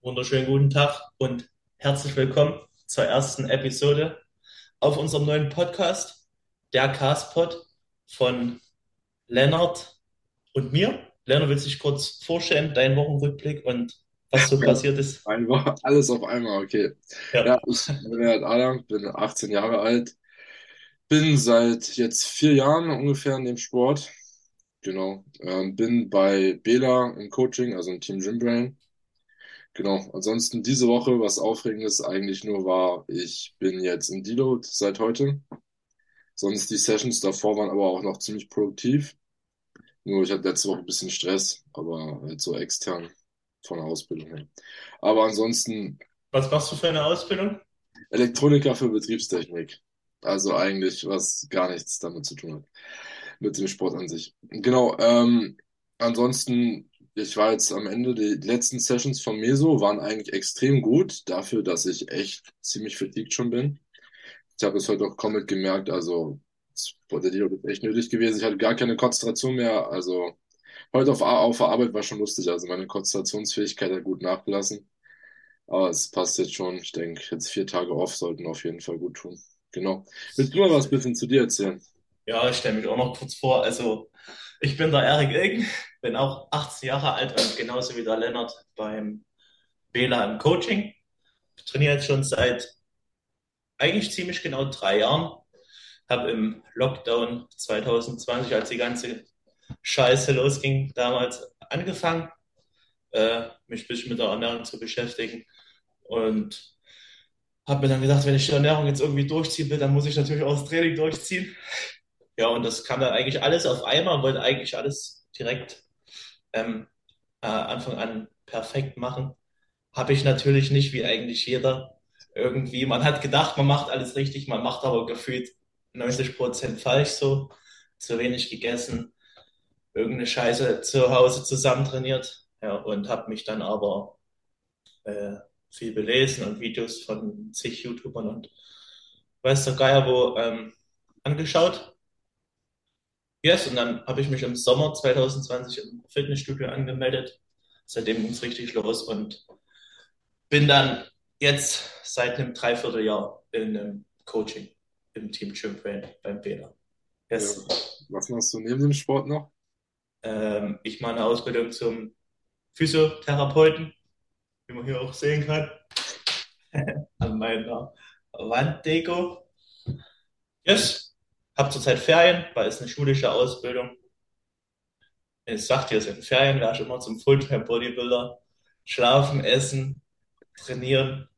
Wunderschönen guten Tag und herzlich willkommen zur ersten Episode auf unserem neuen Podcast, der Castpod von Lennart und mir. Lennart will sich kurz vorstellen, dein Wochenrückblick und was so passiert ist. Alles auf einmal, okay. Ja, Ja, ich bin halt Adam, bin 18 Jahre alt, bin seit jetzt vier Jahren ungefähr in dem Sport. Genau. Ähm, bin bei Bela im Coaching, also im Team Gymbrain. Genau. Ansonsten diese Woche, was Aufregendes eigentlich nur war, ich bin jetzt in Deload seit heute. Sonst die Sessions davor waren aber auch noch ziemlich produktiv. Nur ich hatte letzte Woche ein bisschen Stress, aber halt so extern von der Ausbildung her. Aber ansonsten was machst du für eine Ausbildung? Elektroniker für Betriebstechnik. Also eigentlich was gar nichts damit zu tun hat, mit dem Sport an sich. Genau, ähm, ansonsten, ich war jetzt am Ende, die letzten Sessions von Meso waren eigentlich extrem gut, dafür, dass ich echt ziemlich fatigued schon bin. Ich habe es heute auch komplett gemerkt, also Deload ist echt nötig gewesen. Ich hatte gar keine Konzentration mehr, also heute auf, auf der Arbeit war schon lustig, also meine Konzentrationsfähigkeit hat gut nachgelassen. Aber es passt jetzt schon. Ich denke, jetzt vier Tage off sollten auf jeden Fall gut tun. Genau. Willst du mal was bisschen zu dir erzählen? Ja, ich stelle mich auch noch kurz vor. Also, ich bin der Erik Ilgen, bin auch 18 Jahre alt und genauso wie der Lennart beim Bela im Coaching. Ich trainiere jetzt schon seit eigentlich ziemlich genau drei Jahren. Habe im Lockdown 2020, als die ganze Scheiße losging, damals angefangen, äh, mich ein bisschen mit der Ernährung zu beschäftigen. Und habe mir dann gedacht, wenn ich die Ernährung jetzt irgendwie durchziehen will, dann muss ich natürlich auch das Training durchziehen. Ja, und das kam dann eigentlich alles auf einmal, wollte eigentlich alles direkt ähm, äh, Anfang an perfekt machen. Habe ich natürlich nicht, wie eigentlich jeder. Irgendwie, man hat gedacht, man macht alles richtig, man macht aber gefühlt 90% falsch so. Zu wenig gegessen, irgendeine Scheiße zu Hause zusammen trainiert. Ja, und habe mich dann aber äh, viel belesen und Videos von zig YouTubern und weiß der Geier wo ähm, angeschaut. Yes, und dann habe ich mich im Sommer 2020 im Fitnessstudio angemeldet. Seitdem ging es richtig los und bin dann jetzt seit einem Dreivierteljahr in einem Coaching im Team Gym Brain beim. Ja. Yes. Was machst du neben dem Sport noch? Ähm, ich mache eine Ausbildung zum Physiotherapeuten, wie man hier auch sehen kann, an meiner Wanddeko. Yes, hab zurzeit Ferien, weil es eine schulische Ausbildung. Ich sag dir, es sind Ferien, wäre ich immer zum Fulltime Bodybuilder. Schlafen, essen, trainieren,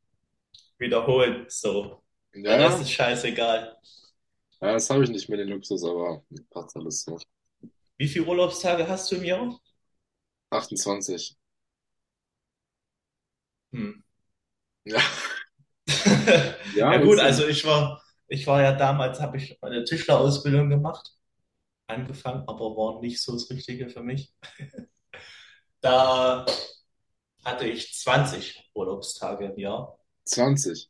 wiederholen. So. Ja, Der Rest ist scheißegal. Ja, das habe ich nicht mehr den Luxus, aber passt alles so. Wie viele Urlaubstage hast du im Jahr? 28. Hm. Ja, Ja ja, gut, ist so. also ich war, ich war ja damals, habe ich eine Tischlerausbildung gemacht, angefangen, aber war nicht so das Richtige für mich. Da hatte ich 20 Urlaubstage im Jahr. 20.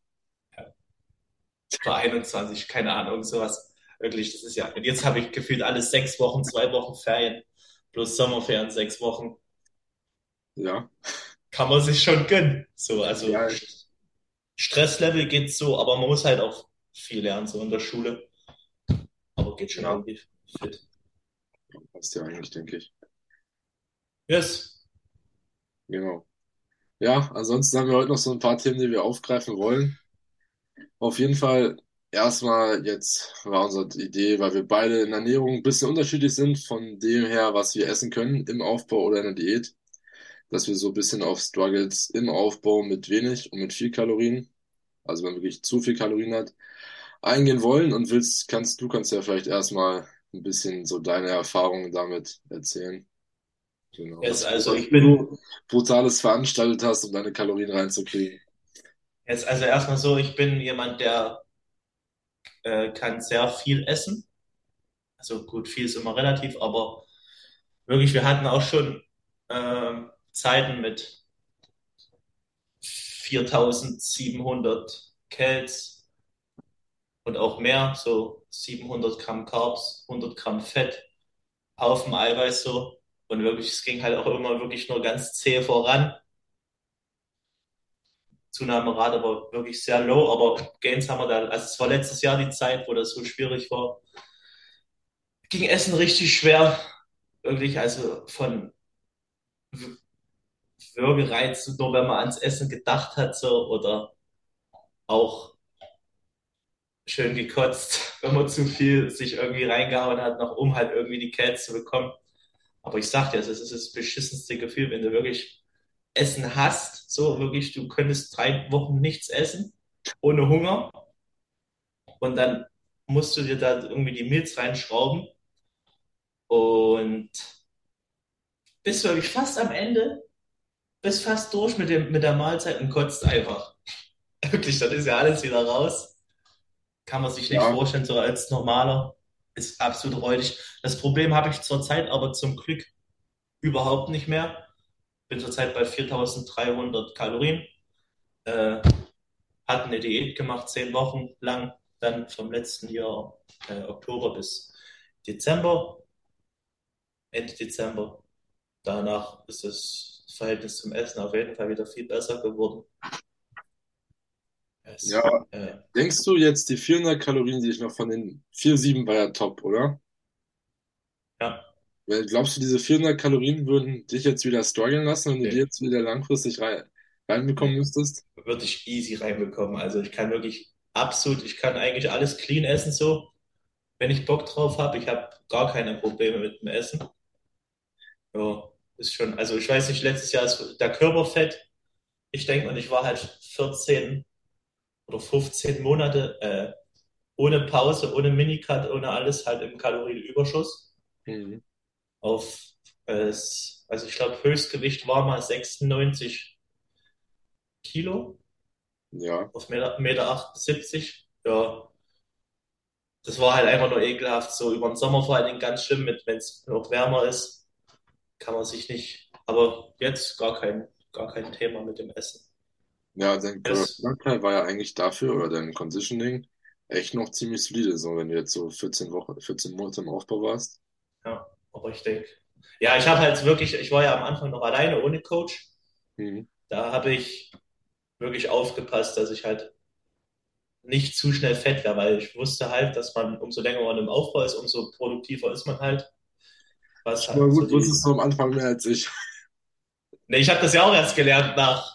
Oder 21, keine Ahnung, sowas. Wirklich, das ist ja. Und jetzt habe ich gefühlt alles sechs Wochen, zwei Wochen Ferien, plus Sommerferien, sechs Wochen. Ja, Kann man sich schon gönnen. So, also ja, St- Stresslevel geht so, aber man muss halt auch viel lernen, so in der Schule. Aber geht schon ja, irgendwie fit. passt ja eigentlich, denke ich. Yes. Genau. Ja, ansonsten haben wir heute noch so ein paar Themen, die wir aufgreifen wollen. Auf jeden Fall erstmal jetzt war unsere Idee, weil wir beide in Ernährung ein bisschen unterschiedlich sind von dem her, was wir essen können im Aufbau oder in der Diät, dass wir so ein bisschen auf Struggles im Aufbau mit wenig und mit viel Kalorien, also wenn man wirklich zu viel Kalorien hat, eingehen wollen und willst, kannst du kannst ja vielleicht erstmal ein bisschen so deine Erfahrungen damit erzählen. Genau, Yes, also ich bin Brutales veranstaltet hast, um deine Kalorien reinzukriegen. jetzt also erstmal so, ich bin jemand, der äh, kann sehr viel essen. Also gut, viel ist immer relativ, aber wirklich, wir hatten auch schon ähm, Zeiten mit 4700 Cals und auch mehr, so 700 Gramm Carbs, 100 Gramm Fett, Haufen Eiweiß so. Und wirklich, es ging halt auch immer wirklich nur ganz zäh voran. Zunahmerate war wirklich sehr low, aber Gains haben wir da, also es war letztes Jahr die Zeit, wo das so schwierig war. Ging Essen richtig schwer. Wirklich, also von Würgereiz, nur wenn man ans Essen gedacht hat, so, oder auch schön gekotzt, wenn man zu viel sich irgendwie reingehauen hat, noch um halt irgendwie die Kälte zu bekommen. Aber ich sag dir, es ist das beschissenste Gefühl, wenn du wirklich Essen hast, so wirklich, du könntest drei Wochen nichts essen, ohne Hunger. Und dann musst du dir da irgendwie die Milz reinschrauben und bist wirklich fast am Ende, bist fast durch mit dem, mit der Mahlzeit und kotzt einfach. Wirklich, dann ist ja alles wieder raus. Kann man sich nicht Ja, vorstellen, so als normaler. Ist absolut räudig. Das Problem habe ich zurzeit aber zum Glück überhaupt nicht mehr. Bin zurzeit bei 4300 Kalorien. Äh, hat eine Diät gemacht, zehn Wochen lang, dann vom letzten Jahr äh, Oktober bis Dezember, Ende Dezember. Danach ist das Verhältnis zum Essen auf jeden Fall wieder viel besser geworden. Ja. Es, äh, Denkst du jetzt, die 400 Kalorien, die ich noch von den 4,7 war ja top, oder? ja, Weil, Glaubst du, diese 400 Kalorien würden dich jetzt wieder strugglen lassen, wenn du die nee, jetzt wieder langfristig rein, reinbekommen nee, müsstest? würde ich easy reinbekommen. Also ich kann wirklich absolut, ich kann eigentlich alles clean essen so, wenn ich Bock drauf habe. Ich habe gar keine Probleme mit dem Essen. Ja, ist schon, also ich weiß nicht, letztes Jahr ist der Körperfett, ich denke mal, ich war halt 14 oder 15 Monate äh, ohne Pause, ohne Minicut, ohne alles, halt im Kalorienüberschuss. Mhm. Auf, äh, also ich glaube, Höchstgewicht war mal 96 Kilo Ja, auf 1,78 Meter. achtundsiebzig. Ja, das war halt einfach nur ekelhaft. So über den Sommer vor allen Dingen ganz schlimm, mit, wenn es noch wärmer ist, kann man sich nicht. Aber jetzt gar kein, gar kein Thema mit dem Essen. Ja, dein. Körperteil war ja eigentlich dafür, oder dein Conditioning, echt noch ziemlich solide, so wenn du jetzt so 14 Wochen, 14 Monate im Aufbau warst. Ja, aber ich denke, ja, ich habe halt wirklich, ich war ja am Anfang noch alleine ohne Coach. Mhm. Da habe ich wirklich aufgepasst, dass ich halt nicht zu schnell fett werde, weil ich wusste halt, dass man, umso länger man im Aufbau ist, umso produktiver ist man halt, was Aber halt so gut, die. wusstest du am Anfang mehr als ich. Ne, ich habe das ja auch erst gelernt nach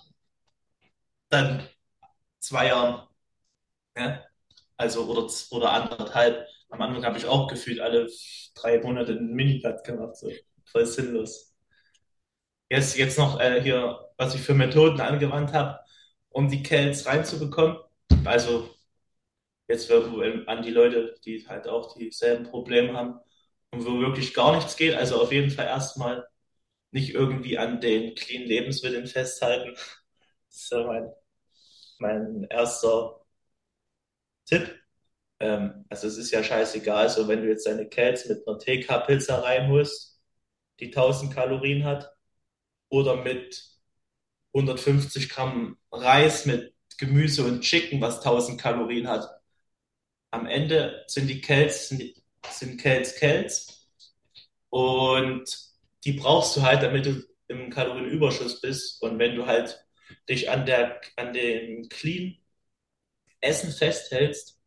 dann zwei Jahren, ja? Also oder, oder anderthalb. Am Anfang habe ich auch gefühlt alle drei Monate einen Minicut gemacht, so voll sinnlos. Jetzt, jetzt noch äh, hier, was ich für Methoden angewandt habe, um die Cals reinzubekommen. Also jetzt für, an die Leute, die halt auch dieselben Probleme haben und wo wirklich gar nichts geht. Also auf jeden Fall erstmal nicht irgendwie an den clean Lebensmitteln festhalten. Das ist ja mein, mein erster Tipp. Ähm, also es ist ja scheißegal, so wenn du jetzt deine Cals mit einer TK-Pizza reinholst, die 1000 Kalorien hat, oder mit 150 Gramm Reis mit Gemüse und Chicken, was 1000 Kalorien hat. Am Ende sind die Cals, sind, sind Cals Cals und die brauchst du halt, damit du im Kalorienüberschuss bist. Und wenn du halt dich an der, an dem Clean Essen festhältst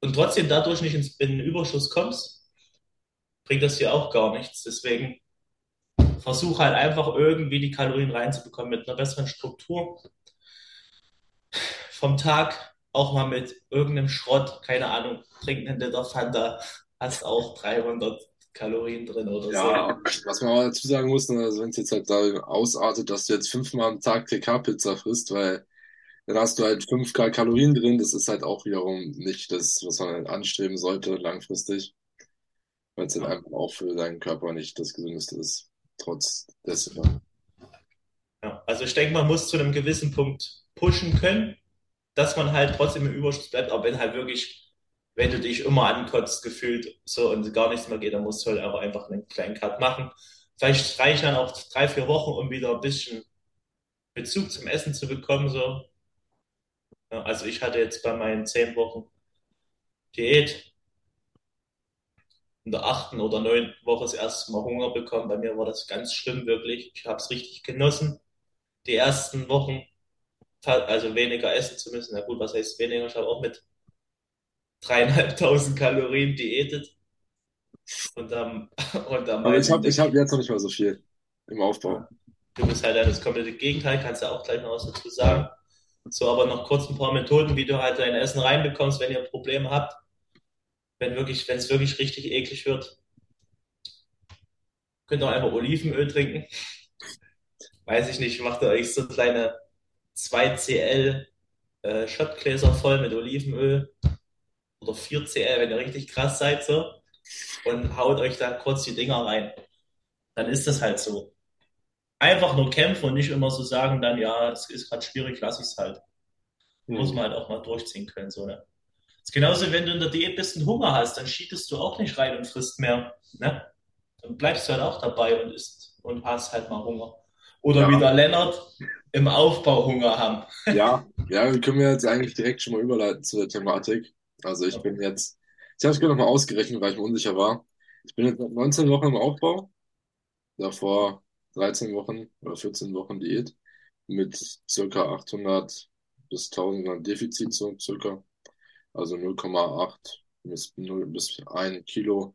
und trotzdem dadurch nicht ins, in den Überschuss kommst, bringt das dir auch gar nichts. Deswegen versuch halt einfach irgendwie die Kalorien reinzubekommen mit einer besseren Struktur vom Tag, auch mal mit irgendeinem Schrott, keine Ahnung, trink einen Liter Fanta, hast auch 300 Kalorien drin oder so. Ja, was man aber dazu sagen muss, ne, also wenn es jetzt halt da ausartet, dass du jetzt fünfmal am Tag TK-Pizza frisst, weil dann hast du halt 5K Kalorien drin, das ist halt auch wiederum nicht das, was man halt anstreben sollte langfristig, weil es dann Ja, einfach auch für deinen Körper nicht das Gesündeste ist, trotz dessen. ja. Also ich denke, man muss zu einem gewissen Punkt pushen können, dass man halt trotzdem im Überschuss bleibt, aber wenn halt wirklich, wenn du dich immer ankotzt, gefühlt so und gar nichts mehr geht, dann musst du halt auch einfach einen kleinen Cut machen. Vielleicht reichen dann auch drei, vier Wochen, um wieder ein bisschen Bezug zum Essen zu bekommen, so. Ja, also ich hatte jetzt bei meinen zehn Wochen Diät in der achten oder neunten Woche das erste Mal Hunger bekommen. Bei mir war das ganz schlimm, wirklich. Ich habe es richtig genossen, die ersten Wochen, also weniger essen zu müssen. Na gut, was heißt weniger? Ich habe auch mit dreieinhalbtausend Kalorien diätet und am, und am Aber ich habe ich hab jetzt noch nicht mal so viel im Aufbau. Du bist halt das komplette Gegenteil, kannst du auch gleich noch was dazu sagen. So, aber noch kurz ein paar Methoden, wie du halt dein Essen reinbekommst, wenn ihr Probleme habt. Wenn wirklich, wenn es wirklich richtig eklig wird, könnt ihr auch einfach Olivenöl trinken. Weiß ich nicht, macht ihr euch so kleine 2 Cl äh, Shotgläser voll mit Olivenöl oder 4 Cl, wenn ihr richtig krass seid, so. Und haut euch da kurz die Dinger rein. Dann ist das halt so einfach nur kämpfen und nicht immer so sagen, dann ja, es ist gerade schwierig, lass ich es halt. Mhm. Muss man halt auch mal durchziehen können, so, ne? Das ist genauso, wenn du in der Diät bist und Hunger hast, dann schiebst du auch nicht rein und frisst mehr, ne? Dann bleibst du halt auch dabei und isst und hast halt mal Hunger. Oder ja. wie der Lennart im Aufbau Hunger haben. Ja, ja, wir können jetzt eigentlich direkt schon mal überleiten zu der Thematik. Also ich okay. bin jetzt, ich habe es gerade nochmal ausgerechnet, weil ich mir unsicher war. Ich bin jetzt 19 Wochen im Aufbau. Davor 13 Wochen oder 14 Wochen Diät mit circa 800 bis 1000 Gramm Defizit, so circa. Also 0,8 bis 0 bis 1 Kilo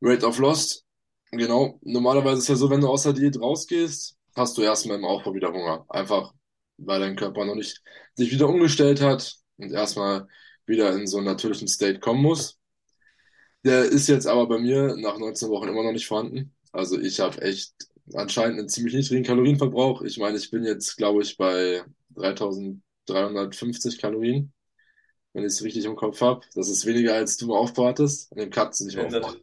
Rate of Loss. Genau. Normalerweise ist es ja so, wenn du aus der Diät rausgehst, hast du erstmal im Aufbau wieder Hunger. Einfach, weil dein Körper noch nicht sich wieder umgestellt hat und erstmal wieder in so einen natürlichen State kommen muss. Der ist jetzt aber bei mir nach 19 Wochen immer noch nicht vorhanden. Also ich habe echt anscheinend einen ziemlich niedrigen Kalorienverbrauch. Ich meine, ich bin jetzt, glaube ich, bei 3350 Kalorien, wenn ich es richtig im Kopf habe. Das ist weniger, als du Aufbau hattest. An dem Cut mehr Aufbau.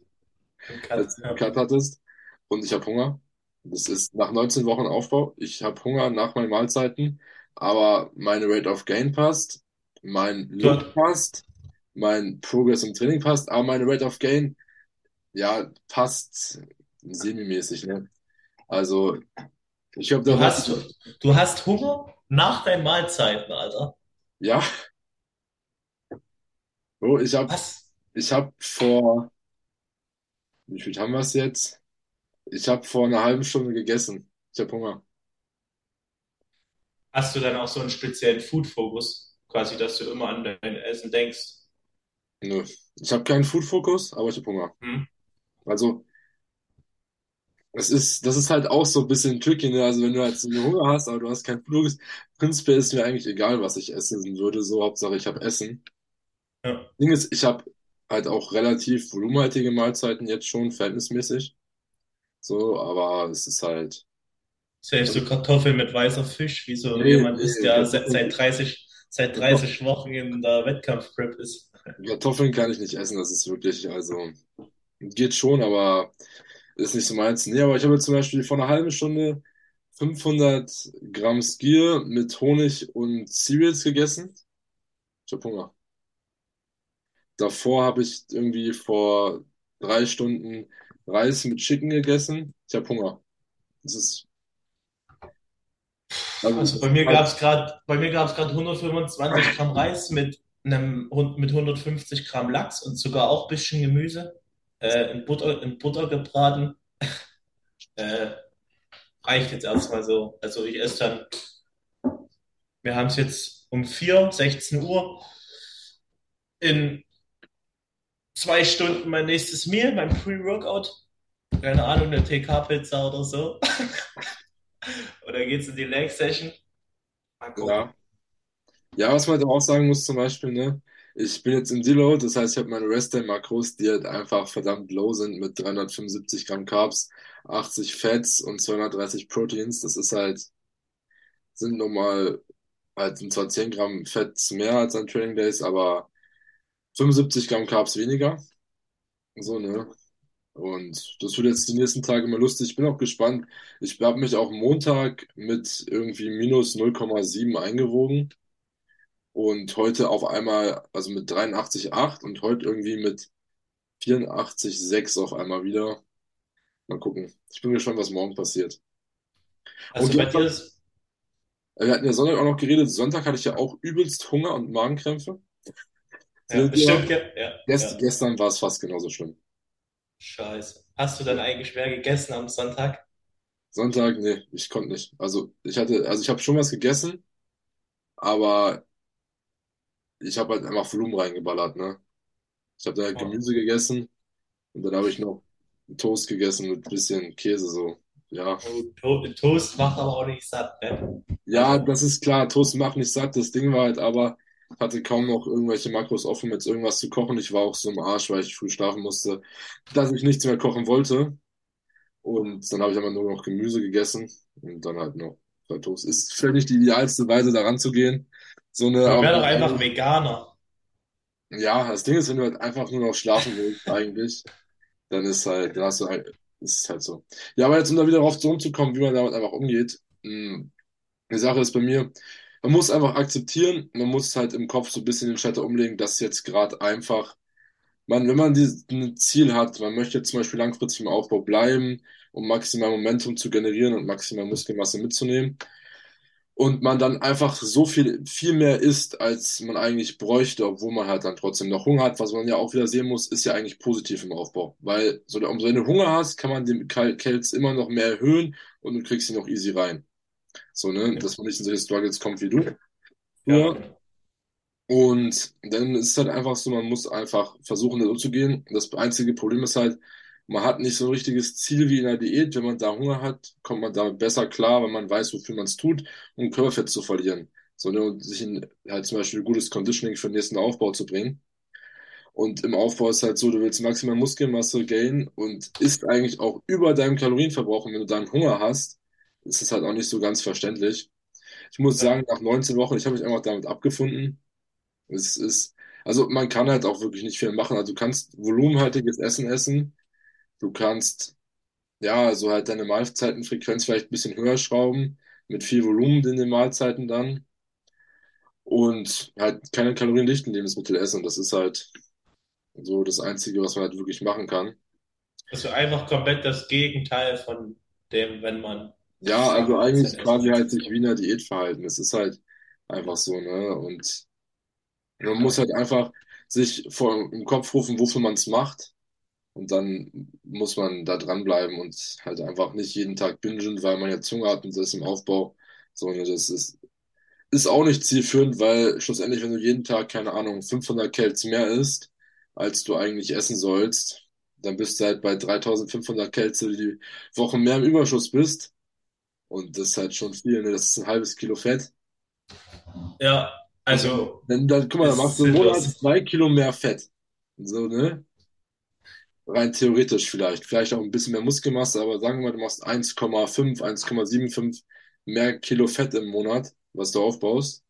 Als du ja. Cut hattest. Und ich habe Hunger. Das ist nach 19 Wochen Aufbau. Ich habe Hunger nach meinen Mahlzeiten, aber meine Rate of Gain passt, mein Look passt, mein Progress im Training passt, aber meine Rate of Gain, ja, passt semi-mäßig, ne? Also, ich glaube, du hast, du hast Hunger nach deinen Mahlzeiten, Alter. Ja. Oh, ich habe ich hab vor, wie viel haben wir es jetzt? Ich habe vor einer halben Stunde gegessen. Ich habe Hunger. Hast du dann auch so einen speziellen Food-Fokus, quasi, dass du immer an dein Essen denkst? Nö. Ich habe keinen Food-Fokus, aber ich habe Hunger. Hm. Also, das ist, das ist halt auch so ein bisschen tricky, ne? Also wenn du halt so Hunger hast, aber du hast keinen Flug, prinzipiell ist mir eigentlich egal, was ich essen würde, so Hauptsache ich habe Essen. Ja. Ding ist, ich habe halt auch relativ volumenhaltige Mahlzeiten jetzt schon, verhältnismäßig. So, aber es ist halt. Selbst so Kartoffeln mit weißer Fisch, wie so nee, jemand nee, ist, der seit, seit 30, seit 30 Wochen in der Wettkampfprep ist. Kartoffeln kann ich nicht essen, das ist wirklich, also geht schon, aber ist nicht so meins. Nee, aber ich habe zum Beispiel vor einer halben Stunde 500 Gramm Skier mit Honig und Cereals gegessen. Ich habe Hunger. Davor habe ich irgendwie vor drei Stunden Reis mit Chicken gegessen. Ich habe Hunger. Das ist. Also, also bei mir gab es gerade, bei mir gab es gerade 125 Gramm Reis mit einem mit 150 Gramm Lachs und sogar auch ein bisschen Gemüse äh, in, Butter, in Butter gebraten. äh, reicht jetzt erstmal so. Also ich esse dann, wir haben es jetzt um 4, 16 Uhr. In zwei Stunden mein nächstes Meal, mein Pre-Workout. Keine Ahnung, eine TK-Pizza oder so. oder geht's in die Leg-Session? Ja. Ja, was man auch sagen muss, zum Beispiel, ne? Ich bin jetzt im Deload, das heißt, ich habe meine Rest-Day-Makros, die halt einfach verdammt low sind mit 375 Gramm Carbs, 80 Fats und 230 Proteins. Das ist halt, sind nochmal, halt sind zwar 10 Gramm Fett mehr als an Training Days, aber 75 Gramm Carbs weniger. So, ne? Und das wird jetzt die nächsten Tage mal lustig. Ich bin auch gespannt. Ich habe mich auch Montag mit irgendwie minus 0,7 eingewogen und heute auf einmal, also mit 83,8 und heute irgendwie mit 84,6 auf einmal wieder. Mal gucken. Ich bin gespannt, was morgen passiert. Also und bei dir ist... Wir hatten ja Sonntag auch noch geredet. Sonntag hatte ich ja auch übelst Hunger und Magenkrämpfe. Ja, stimmt, ja, ja, gest, ja. Gestern war es fast genauso schlimm. Scheiße. Hast du dann eigentlich mehr gegessen am Sonntag? Sonntag, nee, ich konnte nicht. Also ich hatte, also ich habe schon was gegessen, aber ich habe halt einfach Volumen reingeballert, ne? Ich habe da halt Oh. Gemüse gegessen und dann habe ich noch einen Toast gegessen mit bisschen Käse so. Ja. To Toast macht aber auch nicht satt, ne? Ja, Also, das ist klar, Toast macht nicht satt. Das Ding war halt aber, hatte kaum noch irgendwelche Makros offen, jetzt irgendwas zu kochen. Ich war auch so im Arsch, weil ich früh schlafen musste, dass ich nichts mehr kochen wollte. Und dann habe ich aber nur noch Gemüse gegessen und dann halt noch zwei Toast. Ist vielleicht nicht die idealste Weise, da ranzugehen. So eine, wär doch aber einfach Veganer. ja, das Ding ist, wenn du halt einfach nur noch schlafen willst, eigentlich, dann ist halt, dann hast du halt, ist halt so. Ja, aber jetzt, um da wieder darauf zurückzukommen, wie man damit einfach umgeht, mh, die Sache ist bei mir, man muss einfach akzeptieren, man muss halt im Kopf so ein bisschen den Schalter umlegen, dass jetzt gerade einfach, man, wenn man dieses ein Ziel hat, man möchte zum Beispiel langfristig im Aufbau bleiben, um maximal Momentum zu generieren und maximal Muskelmasse mitzunehmen, und man dann einfach so viel, viel mehr isst, als man eigentlich bräuchte, obwohl man halt dann trotzdem noch Hunger hat. Was man ja auch wieder sehen muss, ist ja eigentlich positiv im Aufbau. Weil, so, umso wenn du Hunger hast, kann man den Cals immer noch mehr erhöhen und du kriegst sie noch easy rein. So, ne, dass man nicht in solche Struggles kommt wie du. Ja, Ja. Und dann ist es halt einfach so, man muss einfach versuchen, da umzugehen. Das einzige Problem ist halt, man hat nicht so ein richtiges Ziel wie in der Diät. Wenn man da Hunger hat, kommt man da besser klar, wenn man weiß, wofür man es tut, um Körperfett zu verlieren. So, ne, sich in halt zum Beispiel gutes Conditioning für den nächsten Aufbau zu bringen. Und im Aufbau ist halt so, du willst maximal Muskelmasse gain und isst eigentlich auch über deinem Kalorienverbrauch. Und wenn du dann Hunger hast, ist es halt auch nicht so ganz verständlich. Ich muss sagen, nach 19 Wochen, ich habe mich einfach damit abgefunden. Es ist, also man kann halt auch wirklich nicht viel machen. Also du kannst volumenhaltiges Essen essen. Du kannst, ja, so halt deine Mahlzeitenfrequenz vielleicht ein bisschen höher schrauben, mit viel Volumen in den Mahlzeiten dann. Und halt keine kaloriendichten Lebensmittel essen. Das ist halt so das Einzige, was man halt wirklich machen kann. Also einfach komplett das Gegenteil von dem, wenn man Ja, also eigentlich quasi halt sich wie in der Diät verhalten. Es ist halt einfach so, ne? Und man muss halt einfach sich vor, im Kopf rufen, wofür man es macht. Und dann muss man da dranbleiben und halt einfach nicht jeden Tag bingen, weil man jetzt Hunger hat und das ist im Aufbau. So, ne, das ist, ist auch nicht zielführend, weil schlussendlich, wenn du jeden Tag, keine Ahnung, 500 Calories mehr isst, als du eigentlich essen sollst, dann bist du halt bei 3500 Calories, die die Woche mehr im Überschuss bist. Und das ist halt schon viel, ne? Das ist ein halbes Kilo Fett. Ja, also dann, dann guck mal, dann machst du im Monat zwei Kilo mehr Fett. So, ne? Rein theoretisch vielleicht. Vielleicht auch ein bisschen mehr Muskelmasse, aber sagen wir mal, du machst 1,5, 1,75 mehr Kilo Fett im Monat, was du aufbaust.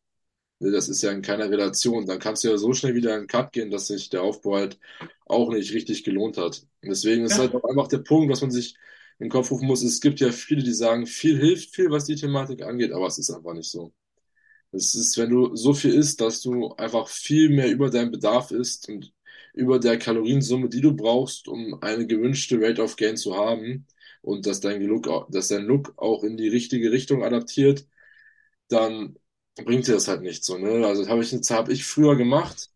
Ne, Das ist ja in keiner Relation. Dann kannst du ja so schnell wieder in den Cut gehen, dass sich der Aufbau halt auch nicht richtig gelohnt hat. Und deswegen ist halt Ja, auch einfach der Punkt, was man sich in den Kopf rufen muss. Es gibt ja viele, die sagen, viel hilft viel, was die Thematik angeht, aber es ist einfach nicht so. Es ist, wenn du so viel isst, dass du einfach viel mehr über deinen Bedarf isst und über der Kaloriensumme, die du brauchst, um eine gewünschte Rate of Gain zu haben und dass dein Look, dass dein Look auch in die richtige Richtung adaptiert, dann bringt dir das halt nicht so, ne? Also habe ich, das habe ich früher gemacht,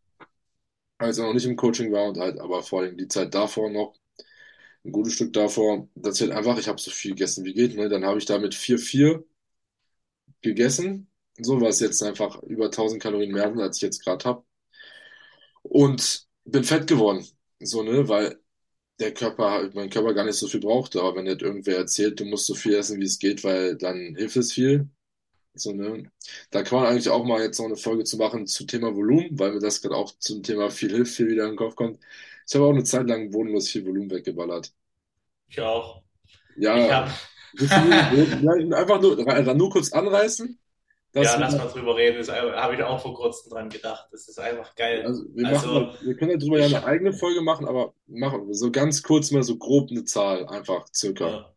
als ich noch nicht im Coaching war und halt, aber vor allem die Zeit davor noch, ein gutes Stück davor, das ist halt einfach, ich habe so viel gegessen wie geht, ne? Dann habe ich da mit 4,4 gegessen, so was jetzt einfach über 1000 Kalorien mehr sind, als ich jetzt gerade habe. Und bin fett geworden. So, ne, weil der Körper, mein Körper gar nicht so viel brauchte. Aber wenn jetzt irgendwer erzählt, du musst so viel essen, wie es geht, weil dann hilft es viel. So, ne. Da kann man eigentlich auch mal jetzt noch eine Folge zu machen zu Thema Volumen, weil mir das gerade auch zum Thema viel hilft, viel wieder in den Kopf kommt. Ich habe auch eine Zeit lang bodenlos viel Volumen weggeballert. ich auch. Ich Ja, du nur, ja, einfach nur, dann nur kurz anreißen, ja, lass mal drüber reden. Das habe ich auch vor kurzem dran gedacht. Das ist einfach geil. Also wir machen Also, halt, wir können darüber ja ich eine eigene Folge machen, aber machen wir so ganz kurz mal so grob eine Zahl, einfach circa. ja,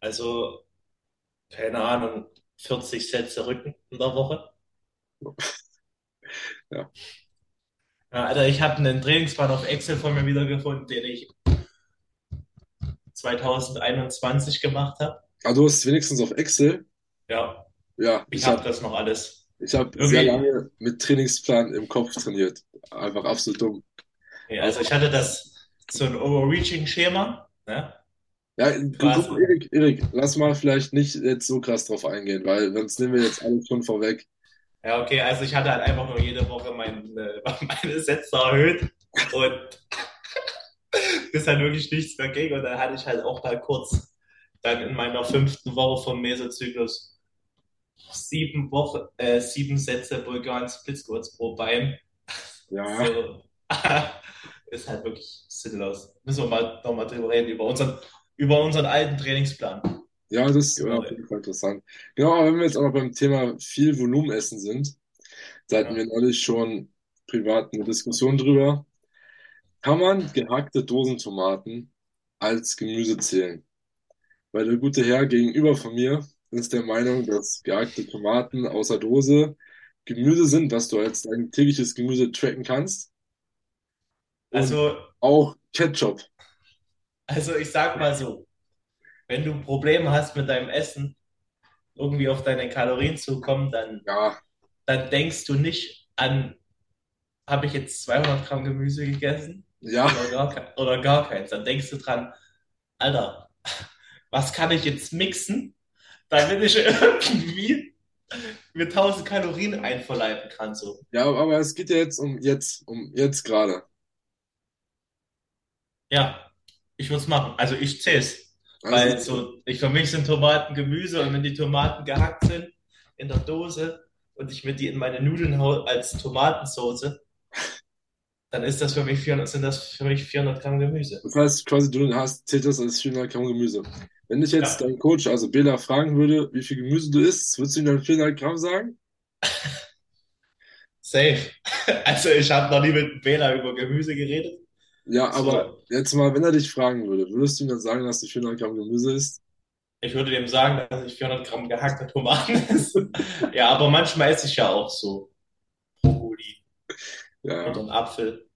also, keine Ahnung, 40 Sätze Rücken in der Woche. Ja. Ja, Alter, ich habe einen Trainingsplan auf Excel von mir wiedergefunden, den ich 2021 gemacht habe. Aber du hast wenigstens auf Excel. Ja, Ja, ich ich habe habe das noch alles. ich hab sehr lange mit Trainingsplan im Kopf trainiert. Einfach absolut dumm. ja, also ich hatte das so ein Overreaching-Schema. Ne? Ja, guck, Erik, Erik, lass mal vielleicht nicht jetzt so krass drauf eingehen, weil sonst nehmen wir jetzt alles schon vorweg. Ja, okay, also ich hatte halt einfach nur jede Woche meine, meine Sätze erhöht und ist halt wirklich nichts mehr ging. Und dann hatte ich halt auch mal kurz dann in meiner fünften Woche vom Mesozyklus sieben Wochen, äh, sieben Sätze Bulgarian Split Squats pro Bein. Ja. So, ist halt wirklich sinnlos. Müssen wir mal nochmal drüber reden, über unseren, über unseren alten Trainingsplan. Ja, das ist auf jeden Fall interessant. Genau, aber wenn wir jetzt auch noch beim Thema viel Volumen essen sind, da hatten Ja. wir neulich schon privat eine Diskussion drüber. Kann man gehackte Dosentomaten als Gemüse zählen? Weil der gute Herr gegenüber von mir ist der Meinung, dass gehackte Tomaten außer Dose Gemüse sind, was du als dein tägliches Gemüse tracken kannst. Und Also, auch Ketchup. also ich sag mal so, wenn du Probleme hast mit deinem Essen, irgendwie auf deine Kalorien zu kommen, dann, Ja, dann denkst du nicht an, habe ich jetzt 200 Gramm Gemüse gegessen ja, oder gar, oder gar keins. Dann denkst du dran, Alter, was kann ich jetzt mixen, damit ich irgendwie mir 1000 Kalorien einverleiben kann, so. ja, aber es geht ja jetzt um jetzt, um jetzt gerade. Ja, ich würde es machen. Also ich zähle es. Weil Also, so, ich, für mich sind Tomaten Gemüse und wenn die Tomaten gehackt sind in der Dose und ich mir die in meine Nudeln hau als Tomatensauce, dann ist das für mich 400, sind das für mich 400 Gramm Gemüse. das heißt quasi, du hast, zählt das als 400 Gramm Gemüse. Wenn ich jetzt Ja, deinen Coach, also Bela, fragen würde, wie viel Gemüse du isst, würdest du ihm dann 400 Gramm sagen? safe. Also ich habe noch nie mit Bela über Gemüse geredet. Ja, aber So, jetzt mal, wenn er dich fragen würde, würdest du ihm dann sagen, dass du 400 Gramm Gemüse isst? ich würde dem sagen, dass ich 400 Gramm gehackte Tomaten esse. Ja, aber manchmal esse ich ja auch so Brokkoli Ja, oder einen Apfel.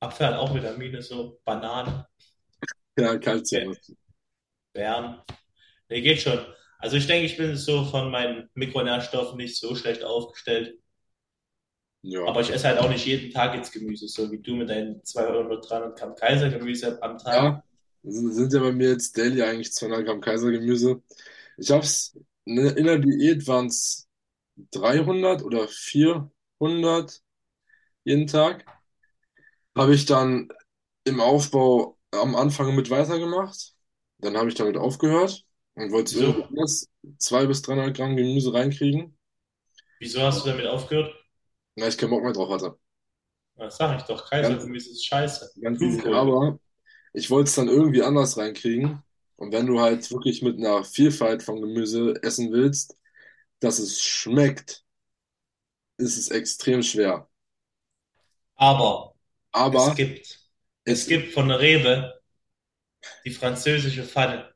Apfel hat auch Vitamine, so Bananen, ja, Kalzium. Beeren. Nee, geht schon. Also ich denke, ich bin so von meinen Mikronährstoffen nicht so schlecht aufgestellt. Ja. Aber ich esse halt auch nicht jeden Tag jetzt Gemüse, so wie du mit deinen 200, 300 Gramm Kaisergemüse am Tag. Ja, sind ja bei mir jetzt daily eigentlich 200 Gramm Kaisergemüse. Ich hab's, ne, in der Diät waren es 300 oder 400 jeden Tag. Habe ich dann im Aufbau am Anfang mit weitergemacht. Dann habe ich damit aufgehört und wollte anders 200 bis 300 Gramm Gemüse reinkriegen. Wieso hast du damit aufgehört? Na, ich keinen Bock mehr drauf hatte. Das sag ich doch, Kaisergemüse ist scheiße. ganz easy. Blumenkohl. Aber ich wollte es dann irgendwie anders reinkriegen. Und wenn du halt wirklich mit einer Vielfalt von Gemüse essen willst, dass es schmeckt, ist es extrem schwer. Aber es Aber gibt, es es, gibt von Rewe die französische Pfanne.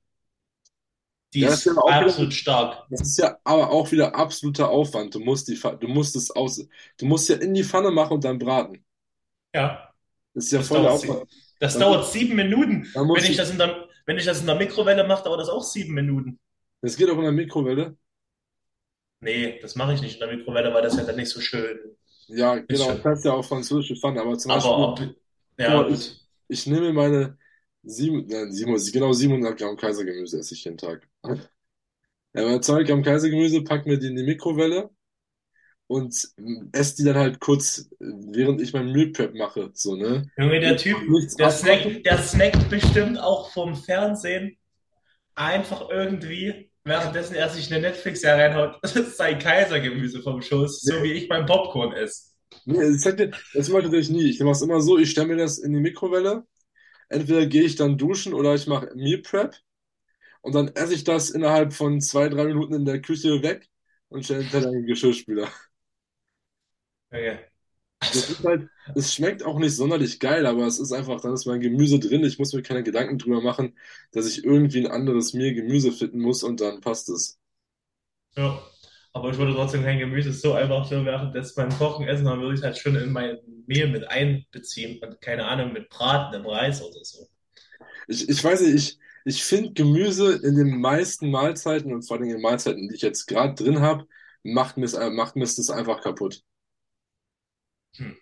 Die ja, das ist ja ist auch wieder, absolut stark. das ist ja aber auch wieder absoluter Aufwand. Du musst die, du musst es aus, du musst ja in die Pfanne machen und dann braten. Ja, Das ist ja das voll der dauert, sie- Aufwand. das Dann, dauert sieben Minuten. Wenn ich das in der, wenn ich das in der Mikrowelle mache, dauert das auch sieben Minuten. das geht auch in der Mikrowelle. Nee, das mache ich nicht in der Mikrowelle, weil das ja dann nicht so schön Ja, ist genau, das schon. heißt ja auch französische Pfanne. Aber zum Aber Beispiel, ob, ja mal, ich, ich nehme meine sieben, nein, 700, genau 700 Gramm Kaisergemüse esse ich jeden Tag. Ja, aber 200 Gramm Kaisergemüse, pack mir die in die Mikrowelle und ähm, esse die dann halt kurz, äh, während ich mein Meal Prep mache, so, ne? Junge, der Typ, nichts der abmachen. snackt, der snackt bestimmt auch vom Fernsehen einfach irgendwie, währenddessen er sich eine Netflix-Serie reinhaut, sein Kaisergemüse vom Schoß, so wie ich mein Popcorn esse. nee, sag dir, das mache ich tatsächlich nie. Ich mache es immer so, ich stelle mir das in die Mikrowelle. Entweder gehe ich dann duschen oder ich mache Meal Prep und dann esse ich das innerhalb von zwei, drei Minuten in der Küche weg und stelle den Teller in den Geschirrspüler. Okay. Das ist halt, es schmeckt auch nicht sonderlich geil, aber es ist einfach, dann ist mein Gemüse drin. Ich muss mir keine Gedanken drüber machen, dass ich irgendwie ein anderes Mehl Gemüse finden muss und dann passt es. Ja. Aber ich würde trotzdem kein Gemüse so einfach so währenddessen beim Kochen essen, dann würde ich es halt schon in mein Mehl mit einbeziehen und keine Ahnung, mit Braten im Reis oder so. Ich, ich weiß nicht, ich, ich finde Gemüse in den meisten Mahlzeiten und vor allem in den Mahlzeiten, die ich jetzt gerade drin habe, macht mir es, macht das einfach kaputt. Hm.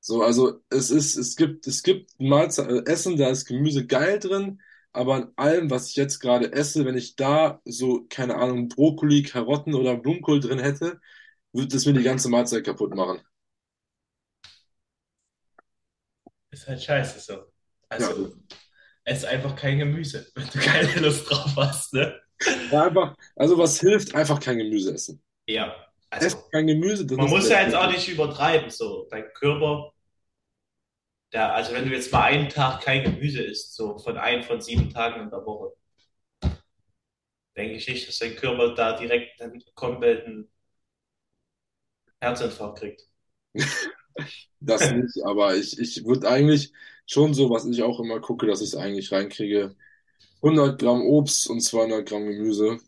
So, also es ist, es gibt, es gibt Mahlzeit, äh, Essen, da ist Gemüse geil drin, aber an allem, was ich jetzt gerade esse, wenn ich da so, keine Ahnung, Brokkoli, Karotten oder Blumenkohl drin hätte, würde das mir die ganze Mahlzeit kaputt machen. Ist halt scheiße so. Ja, Also, ess einfach kein Gemüse, wenn du keine Lust drauf hast, ne? ja, einfach, also was hilft, einfach kein Gemüse essen. Ja, Esst also, kein Gemüse, man muss ja jetzt auch nicht übertreiben, so. Dein Körper, der, also wenn du jetzt mal einen Tag kein Gemüse isst, so von einem von sieben Tagen in der Woche, denke ich nicht, dass dein Körper da direkt einen kompletten Herzinfarkt kriegt. Das nicht, aber ich, ich würde eigentlich schon so, was ich auch immer gucke, dass ich es eigentlich reinkriege. 100 Gramm Obst und 200 Gramm Gemüse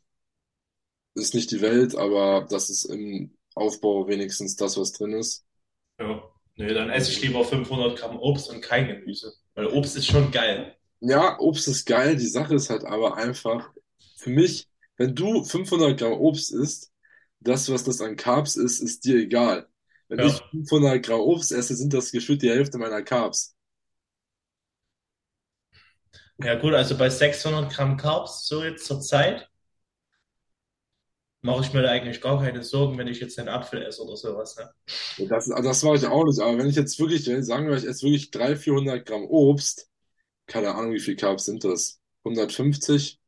ist nicht die Welt, aber das ist im Aufbau wenigstens das, was drin ist. Ja. Nö, dann esse ich lieber 500 Gramm Obst und kein Gemüse. Weil Obst ist schon geil. Ja, Obst ist geil, die Sache ist halt aber einfach, für mich, wenn du 500 Gramm Obst isst, das, was das an Carbs ist, ist dir egal. Wenn ich Ja. 500 Gramm Obst esse, sind das gefühlt die Hälfte meiner Carbs. Ja gut, also bei 600 Gramm Carbs, so jetzt zur Zeit, mache ich mir da eigentlich gar keine Sorgen, wenn ich jetzt einen Apfel esse oder sowas, ne? Das, also das mache ich auch nicht, aber wenn ich jetzt wirklich, wenn ich sagen wir, ich esse wirklich 300, 400 Gramm Obst, keine Ahnung, wie viel Carbs sind das? 150?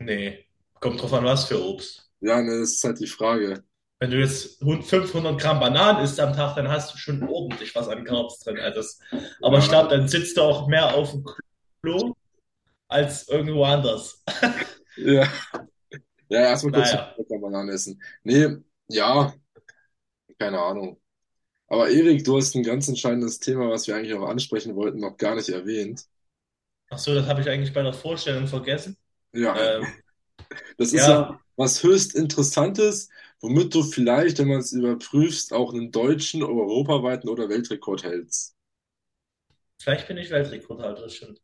Nee, kommt drauf an, was für Obst. Ja, ne, das ist halt die Frage. Wenn du jetzt 500 Gramm Bananen isst am Tag, dann hast du schon ordentlich was an Carbs drin. Also das, aber ich Ja, glaube, dann sitzt du auch mehr auf dem Klo als irgendwo anders. ja, ja, erstmal kurz Naja, Bananen essen. Nee, ja, keine Ahnung. Aber Erik, du hast ein ganz entscheidendes Thema, was wir eigentlich auch ansprechen wollten, noch gar nicht erwähnt. ach so, das habe ich eigentlich bei der Vorstellung vergessen. Ja, Ähm, das ist ja, ja was höchst Interessantes, womit du vielleicht, wenn man es überprüfst, auch einen deutschen, europaweiten oder Weltrekord hältst. vielleicht bin ich Weltrekordhalter schon.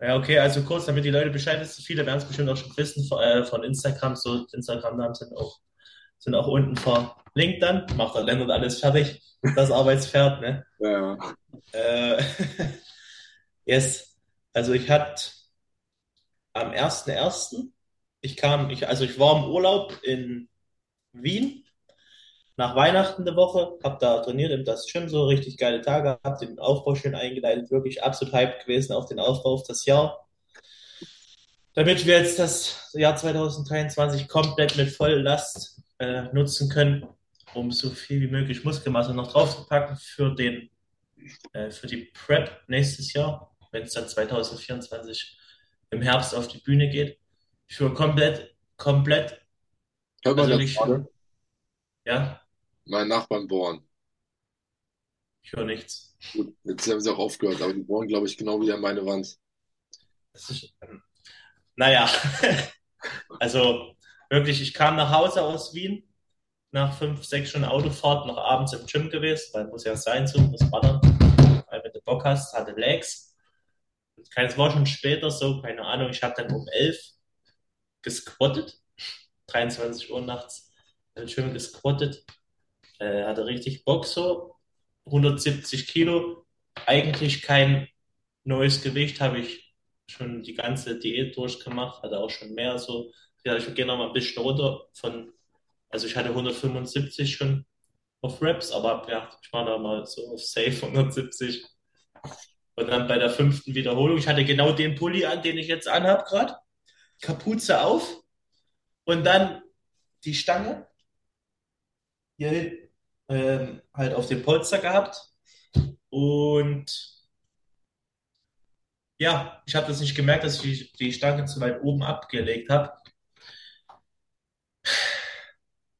Ja, okay, also kurz, damit die Leute Bescheid wissen, viele werden es bestimmt auch schon wissen von, äh, von Instagram, so Instagram-Namen sind auch, sind auch unten verlinkt dann, macht der Lennart alles fertig, das Arbeitspferd, ne? Ja, Äh, yes, also ich hatte am ersten ersten ich kam, ich, also ich war im Urlaub in Wien, nach Weihnachten eine Woche, hab da trainiert im das Gym, so richtig geile Tage gehabt, den Aufbau schön eingeleitet, wirklich absolut hyped gewesen auf den Aufbau auf das Jahr. Damit wir jetzt das Jahr 2023 komplett mit Volllast äh, nutzen können, um so viel wie möglich Muskelmasse noch draufzupacken für den, äh, für die Prep nächstes Jahr, wenn es dann 2024 im Herbst auf die Bühne geht. Ich höre komplett, komplett, hört man also das nicht, ja, Mein Nachbarn bohren. ich höre nichts. Gut, jetzt haben sie auch aufgehört, aber die bohren, glaube ich, genau wieder an meine Wand. Das ist, ähm, naja, also wirklich, ich kam nach Hause aus Wien, nach fünf, sechs Stunden Autofahrt, noch abends im Gym gewesen, weil muss ja sein, so muss ballern, weil wenn du Bock hast, hatte Legs. Es war schon später so, keine Ahnung, ich habe dann um elf gesquattet, 23 Uhr nachts, im Gym gesquattet, äh, hatte richtig Bock so, 170 Kilo, eigentlich kein neues Gewicht, habe ich schon die ganze Diät durchgemacht, hatte auch schon mehr so. Ja, ich gehe noch mal ein bisschen runter von, also ich hatte 175 schon auf Reps, aber ja, ich war da mal so auf Safe 170. Und dann bei der fünften Wiederholung, ich hatte genau den Pulli an, den ich jetzt anhab gerade, Kapuze auf. Und dann die Stange. Hier hin, ähm, halt auf dem Polster gehabt. Und ja, ich habe das nicht gemerkt, dass ich die, Stange zu weit oben abgelegt habe.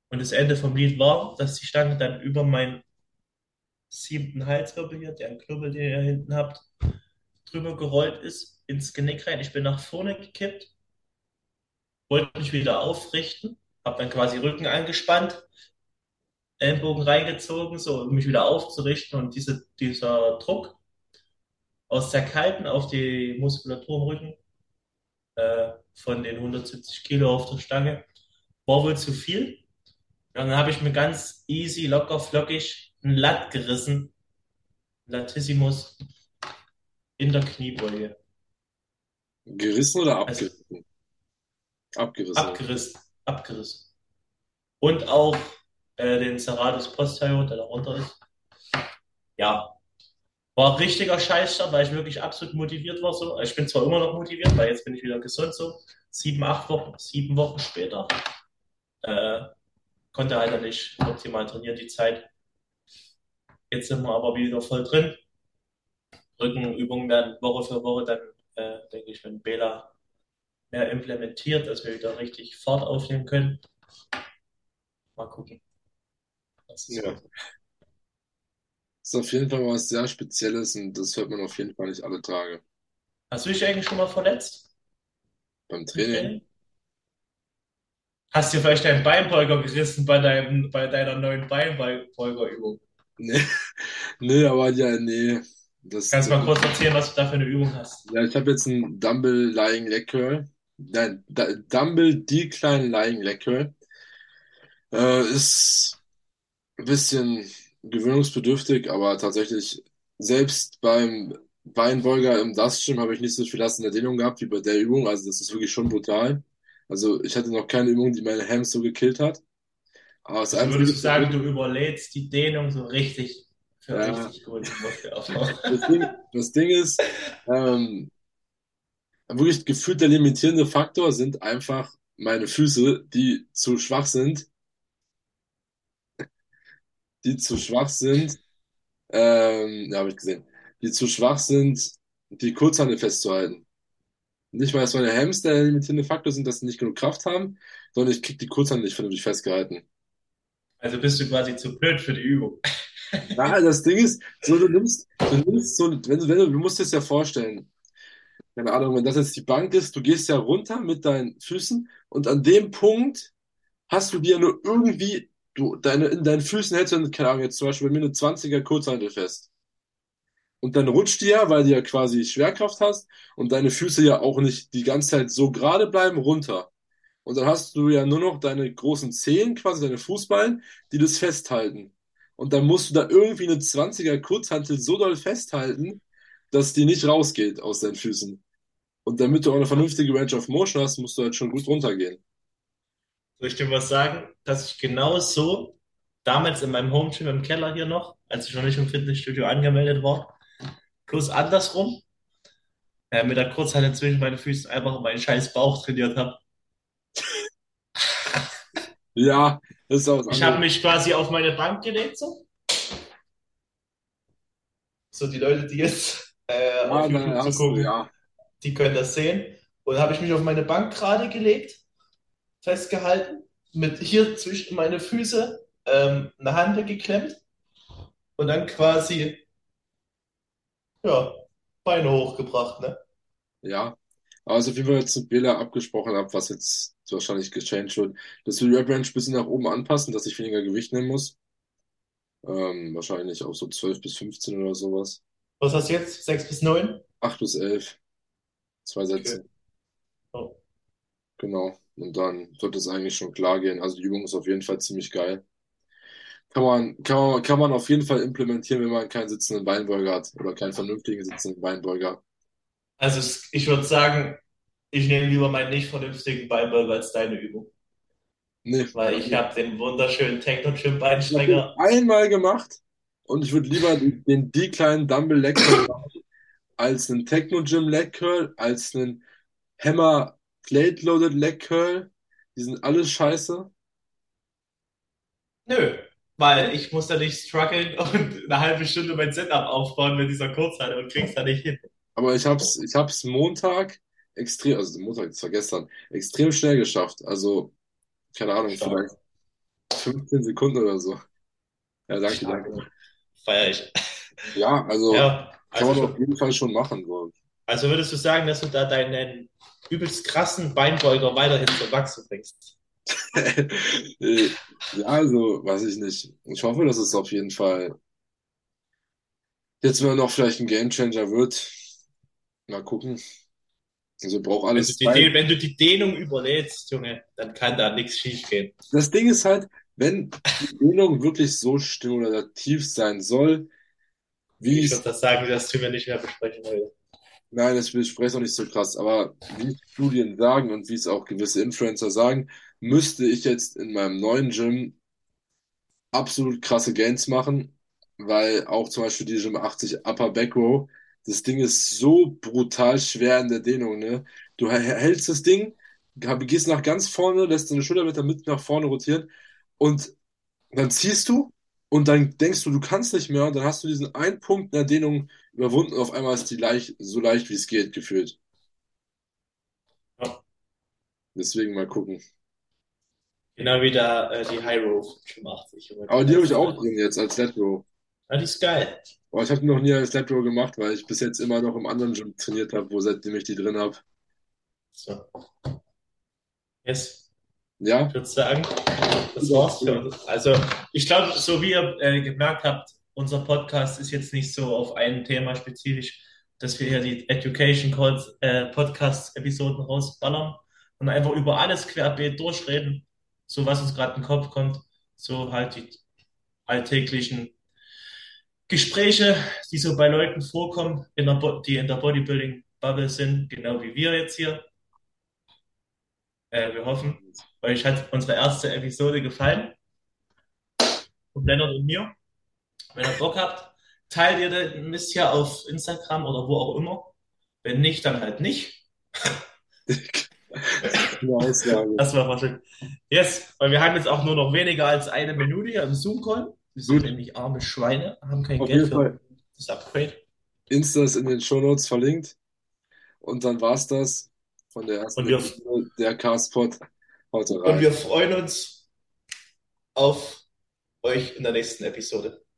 Und das Ende vom Lied war, dass die Stange dann über meinen siebten Halswirbel hier, der Knubbel, den ihr hinten habt, drüber gerollt ist, ins Genick rein. Ich bin nach vorne gekippt, wollte mich wieder aufrichten, habe dann quasi Rücken angespannt, Ellenbogen reingezogen, so um mich wieder aufzurichten und diese, dieser Druck aus der kalten auf die Muskulatur im Rücken äh, von den 170 Kilo auf der Stange war wohl zu viel. Und dann habe ich mir ganz easy, locker, flockig ein Latt gerissen Latissimus in der Kniebeuge. Gerissen oder Also abgerissen? Abgerissen. abgerissen, abgerissen. Und auch äh, den Serratus Posterior, der darunter ist. Ja, war richtiger Scheißstart, weil ich wirklich absolut motiviert war. So. Ich bin zwar immer noch motiviert, weil jetzt bin ich wieder gesund so. Sieben, acht Wochen, sieben Wochen später. Äh, konnte halt nicht optimal trainieren die Zeit. Jetzt sind wir aber wieder voll drin. Rückenübungen werden Woche für Woche dann, äh, denke ich, wenn Bela mehr implementiert, dass wir wieder richtig Fahrt aufnehmen können. Mal gucken. Ja. Ist auf jeden Fall was sehr Spezielles und das hört man auf jeden Fall nicht alle Tage. Hast du dich eigentlich schon mal verletzt Beim im Training? Training? Hast du vielleicht deinen Beinbeuger gerissen bei deinem, bei deiner neuen Beinbeugerübung? Nee, nee, aber ja, nee. Das, Kannst du mal kurz erzählen, was du da für eine Übung hast? ja, ich habe jetzt einen Dumble Lying Leg Curl. Nein, Dumble Decline Lying Leg Curl. Äh, ist ein bisschen gewöhnungsbedürftig, aber tatsächlich selbst beim Beinbeuger im Dust Gym habe ich nicht so viel Last in der Dehnung gehabt wie bei der Übung. Also das ist wirklich schon brutal. Also ich hatte noch keine Übung, die meine Hams so gekillt hat. Aber das Also würdest du sagen, du überlädst die Dehnung so richtig für ja, richtig guten Muskelaufbau? das Ding, das Ding ist, ähm, wirklich gefühlt der limitierende Faktor sind einfach meine Füße, die zu schwach sind, die zu schwach sind, ähm, ja, habe ich gesehen, die zu schwach sind, die Kurzhantel festzuhalten. Nicht mal, dass meine Hams der limitierende Faktor sind, dass sie nicht genug Kraft haben, sondern ich krieg die Kurzhantel nicht vernünftig festgehalten. Also bist du quasi zu blöd für die Übung. Ja, das Ding ist, so du nimmst, du nimmst so, wenn du, wenn du, du musst dir das ja vorstellen, keine Ahnung, wenn das jetzt die Bank ist, du gehst ja runter mit deinen Füßen und an dem Punkt hast du dir nur irgendwie, du, deine, in deinen Füßen hältst du, keine Ahnung, jetzt zum Beispiel bei mir eine 20er Kurzhantel fest. Und dann rutscht die ja, weil du ja quasi Schwerkraft hast und deine Füße ja auch nicht die ganze Zeit so gerade bleiben, runter. Und dann hast du ja nur noch deine großen Zehen, quasi deine Fußballen, die das festhalten. Und dann musst du da irgendwie eine 20er Kurzhantel so doll festhalten, dass die nicht rausgeht aus deinen Füßen. Und damit du auch eine vernünftige Range of Motion hast, musst du halt schon gut runtergehen. Soll ich dir was sagen, dass ich genau so damals in meinem Home Gym im Keller hier noch, als ich noch nicht im Fitnessstudio angemeldet war, plus andersrum, äh, mit der Kurzhantel zwischen meinen Füßen einfach meinen scheiß Bauch trainiert habe. Ja, das ist auch was Ich habe mich quasi auf meine Bank gelegt, so. So die Leute, die jetzt äh, Ja, auf YouTube hast du, zugucken, ja. die können das sehen. Und habe ich mich auf meine Bank gerade gelegt, festgehalten, mit hier zwischen meine Füße ähm, eine Hand geklemmt und dann quasi, ja, Beine hochgebracht, ne? Ja. Auf jeden Fall jetzt mit Bela abgesprochen habe, was jetzt wahrscheinlich gechanged wird, dass wir die Rep Range ein bisschen nach oben anpassen, dass ich weniger Gewicht nehmen muss. Ähm, wahrscheinlich auch so 12 bis 15 oder sowas. Was hast du jetzt? Sechs bis neun? 8 bis 11. Zwei Okay. Sätze. Oh. Genau. Und dann wird es eigentlich schon klar gehen. Also die Übung ist auf jeden Fall ziemlich geil. Kann man, kann man, kann man auf jeden Fall implementieren, wenn man keinen sitzenden Beinbeuger hat oder keinen vernünftigen sitzenden Beinbeuger. Also es, ich würde sagen, ich nehme lieber meinen nicht vernünftigen Beinbeuger als deine Übung. Nee, Weil ich habe den wunderschönen Techno Gym ich habe den Beinstrenger. einmal gemacht und ich würde lieber den, den Decline Dumbbell Leg Curl machen als einen Techno Gym Leg Curl, als einen Hammer Plate Loaded Leg Curl. Die sind alle scheiße. Nö, weil ich muss da nicht strugglen und eine halbe Stunde mein Setup aufbauen mit dieser Kurzhantel und krieg's da nicht hin. Aber ich hab's, ich hab's Montag extrem, also Montag, das war gestern, extrem schnell geschafft. Also, keine Ahnung, Stark, vielleicht 15 Sekunden oder so. Ja, danke, stark. danke. Feier ich. Ja, also Ja, kann also man auf schon. jeden Fall schon machen. So. Also würdest du sagen, dass du da deinen übelst krassen Beinbeuger weiterhin zum Wachsen bringst? Ja, also, weiß ich nicht. Ich hoffe, dass es auf jeden Fall jetzt mal noch vielleicht ein Gamechanger wird. Mal gucken. Also braucht Wenn du alles die, wenn du die Dehnung überlädst, Junge, dann kann da nichts schief gehen. Das Ding ist halt, wenn die Dehnung wirklich so stimulativ sein soll, Wie Ich ist, würde das sagen, das tun wir nicht mehr besprechen heute. Nein, ich spreche es auch nicht so krass, aber wie Studien sagen und wie es auch gewisse Influencer sagen, müsste ich jetzt in meinem neuen Gym absolut krasse Gains machen, weil auch zum Beispiel die Gym 80 Upper Back Row, das Ding ist so brutal schwer in der Dehnung, ne? Du hältst das Ding, gehst nach ganz vorne, lässt deine Schulterblätter mit nach vorne rotieren und dann ziehst du und dann denkst du, du kannst nicht mehr und dann hast du diesen einen Punkt in der Dehnung überwunden und auf einmal ist die leicht, so leicht wie es geht gefühlt. Ja. Deswegen mal gucken. Genau wie da äh, die High Row schon 80. Junge. Aber die habe ich auch drin jetzt als Lat Row. Ja, die ist geil. Aber ich habe die noch nie als Lat Row gemacht, weil ich bis jetzt immer noch im anderen Gym trainiert habe, wo seitdem ich die drin habe. So. Yes. Ja, Ich würde sagen, das war's. Also, ich glaube, so wie ihr äh, gemerkt habt, unser Podcast ist jetzt nicht so auf ein Thema spezifisch, dass wir hier die Education Calls, äh, Podcast-Episoden rausballern und einfach über alles querbeet durchreden, so was uns gerade in den Kopf kommt, so halt die alltäglichen Gespräche, die so bei Leuten vorkommen, in der die in der Bodybuilding-Bubble sind, genau wie wir jetzt hier. Äh, wir hoffen, euch hat unsere erste Episode gefallen. Von Lennart und mir. Wenn ihr Bock habt, teilt ihr den Mist ja auf Instagram oder wo auch immer. Wenn nicht, dann halt nicht. Das war schön. Yes, weil wir haben jetzt auch nur noch weniger als eine Minute hier im Zoom-Call. Wir sind Gut. nämlich arme Schweine, haben kein Auf Geld für Fall. das Upgrade. Insta ist in den Shownotes verlinkt. Und dann war's das von der ersten Und wir- Episode der Castpod. Haut Und rein. wir freuen uns auf euch in der nächsten Episode.